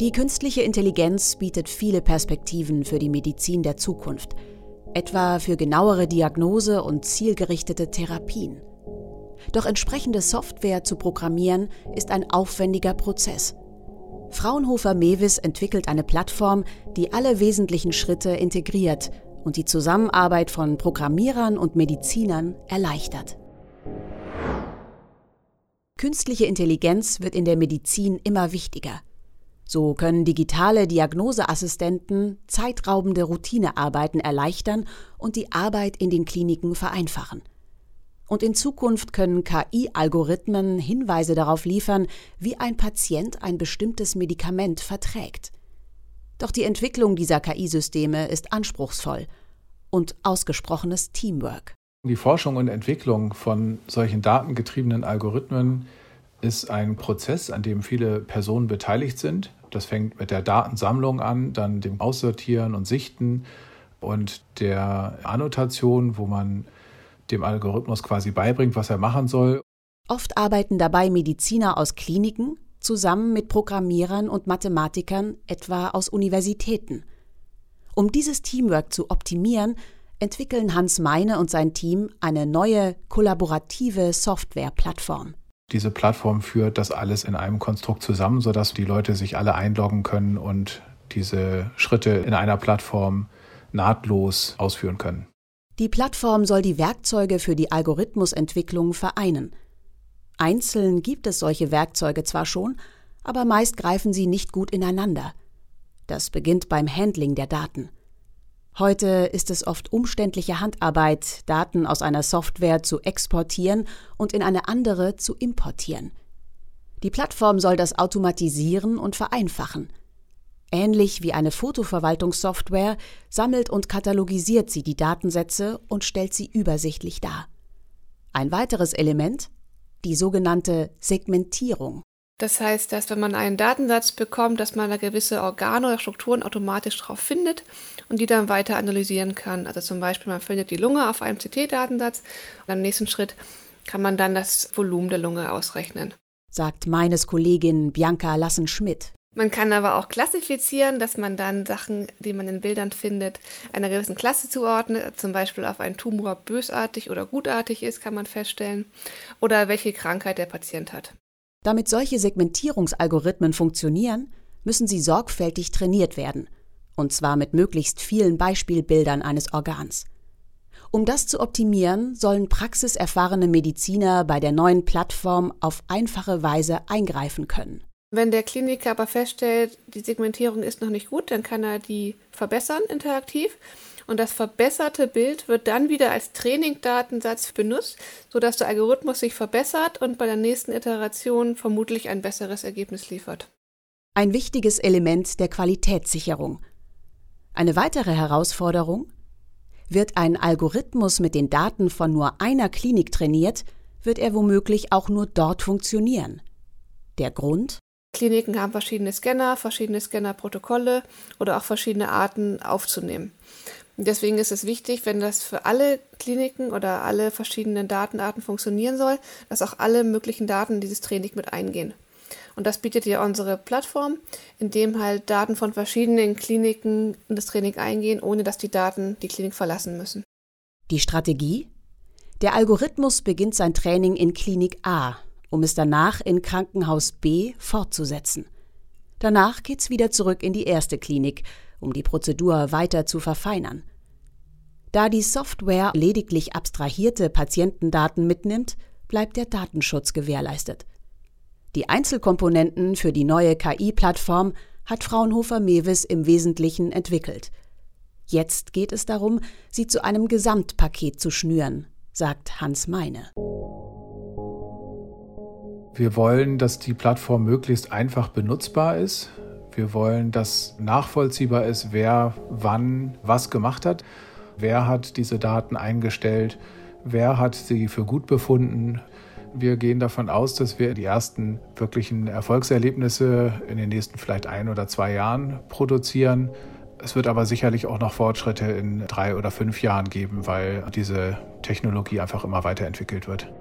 Die künstliche Intelligenz bietet viele Perspektiven für die Medizin der Zukunft, etwa für genauere Diagnose und zielgerichtete Therapien. Doch entsprechende Software zu programmieren ist ein aufwendiger Prozess. Fraunhofer Mewis entwickelt eine Plattform, die alle wesentlichen Schritte integriert und die Zusammenarbeit von Programmierern und Medizinern erleichtert. Künstliche Intelligenz wird in der Medizin immer wichtiger. So können digitale Diagnoseassistenten zeitraubende Routinearbeiten erleichtern und die Arbeit in den Kliniken vereinfachen. Und in Zukunft können KI-Algorithmen Hinweise darauf liefern, wie ein Patient ein bestimmtes Medikament verträgt. Doch die Entwicklung dieser KI-Systeme ist anspruchsvoll und ausgesprochenes Teamwork. Die Forschung und Entwicklung von solchen datengetriebenen Algorithmen ist ein Prozess, an dem viele Personen beteiligt sind. Das fängt mit der Datensammlung an, dann dem Aussortieren und Sichten und der Annotation, wo man dem Algorithmus quasi beibringt, was er machen soll. Oft arbeiten dabei Mediziner aus Kliniken zusammen mit Programmierern und Mathematikern, etwa aus Universitäten. Um dieses Teamwork zu optimieren, entwickeln Hans Meine und sein Team eine neue kollaborative Softwareplattform. Diese Plattform führt das alles in einem Konstrukt zusammen, sodass die Leute sich alle einloggen können und diese Schritte in einer Plattform nahtlos ausführen können. Die Plattform soll die Werkzeuge für die Algorithmusentwicklung vereinen. Einzeln gibt es solche Werkzeuge zwar schon, aber meist greifen sie nicht gut ineinander. Das beginnt beim Handling der Daten. Heute ist es oft umständliche Handarbeit, Daten aus einer Software zu exportieren und in eine andere zu importieren. Die Plattform soll das automatisieren und vereinfachen – Ähnlich wie eine Fotoverwaltungssoftware sammelt und katalogisiert sie die Datensätze und stellt sie übersichtlich dar. Ein weiteres Element die sogenannte Segmentierung. Das heißt, dass wenn man einen Datensatz bekommt, dass man da gewisse Organe oder Strukturen automatisch drauf findet und die dann weiter analysieren kann. Also zum Beispiel, man findet die Lunge auf einem CT-Datensatz und am nächsten Schritt kann man dann das Volumen der Lunge ausrechnen. Sagt meines Kollegin Bianca Lassen-Schmidt. Man kann aber auch klassifizieren, dass man dann Sachen, die man in Bildern findet, einer gewissen Klasse zuordnet. Zum Beispiel auf einen Tumor bösartig oder gutartig ist, kann man feststellen. Oder welche Krankheit der Patient hat. Damit solche Segmentierungsalgorithmen funktionieren, müssen sie sorgfältig trainiert werden. Und zwar mit möglichst vielen Beispielbildern eines Organs. Um das zu optimieren, sollen praxiserfahrene Mediziner bei der neuen Plattform auf einfache Weise eingreifen können. Wenn der Kliniker aber feststellt, die Segmentierung ist noch nicht gut, dann kann er die verbessern interaktiv. Und das verbesserte Bild wird dann wieder als Trainingdatensatz benutzt, sodass der Algorithmus sich verbessert und bei der nächsten Iteration vermutlich ein besseres Ergebnis liefert. Ein wichtiges Element der Qualitätssicherung. Eine weitere Herausforderung? Wird ein Algorithmus mit den Daten von nur einer Klinik trainiert, wird er womöglich auch nur dort funktionieren. Der Grund? Kliniken haben verschiedene Scanner, verschiedene Scannerprotokolle oder auch verschiedene Arten aufzunehmen. Deswegen ist es wichtig, wenn das für alle Kliniken oder alle verschiedenen Datenarten funktionieren soll, dass auch alle möglichen Daten in dieses Training mit eingehen. Und das bietet ja unsere Plattform, in dem halt Daten von verschiedenen Kliniken in das Training eingehen, ohne dass die Daten die Klinik verlassen müssen. Die Strategie? Der Algorithmus beginnt sein Training in Klinik A, um es danach in Krankenhaus B fortzusetzen. Danach geht's wieder zurück in die erste Klinik, um die Prozedur weiter zu verfeinern. Da die Software lediglich abstrahierte Patientendaten mitnimmt, bleibt der Datenschutz gewährleistet. Die Einzelkomponenten für die neue KI-Plattform hat Fraunhofer Mewis im Wesentlichen entwickelt. Jetzt geht es darum, sie zu einem Gesamtpaket zu schnüren, sagt Hans Meine. Wir wollen, dass die Plattform möglichst einfach benutzbar ist. Wir wollen, dass nachvollziehbar ist, wer wann was gemacht hat. Wer hat diese Daten eingestellt? Wer hat sie für gut befunden? Wir gehen davon aus, dass wir die ersten wirklichen Erfolgserlebnisse in den nächsten vielleicht ein oder zwei Jahren produzieren. Es wird aber sicherlich auch noch Fortschritte in drei oder fünf Jahren geben, weil diese Technologie einfach immer weiterentwickelt wird.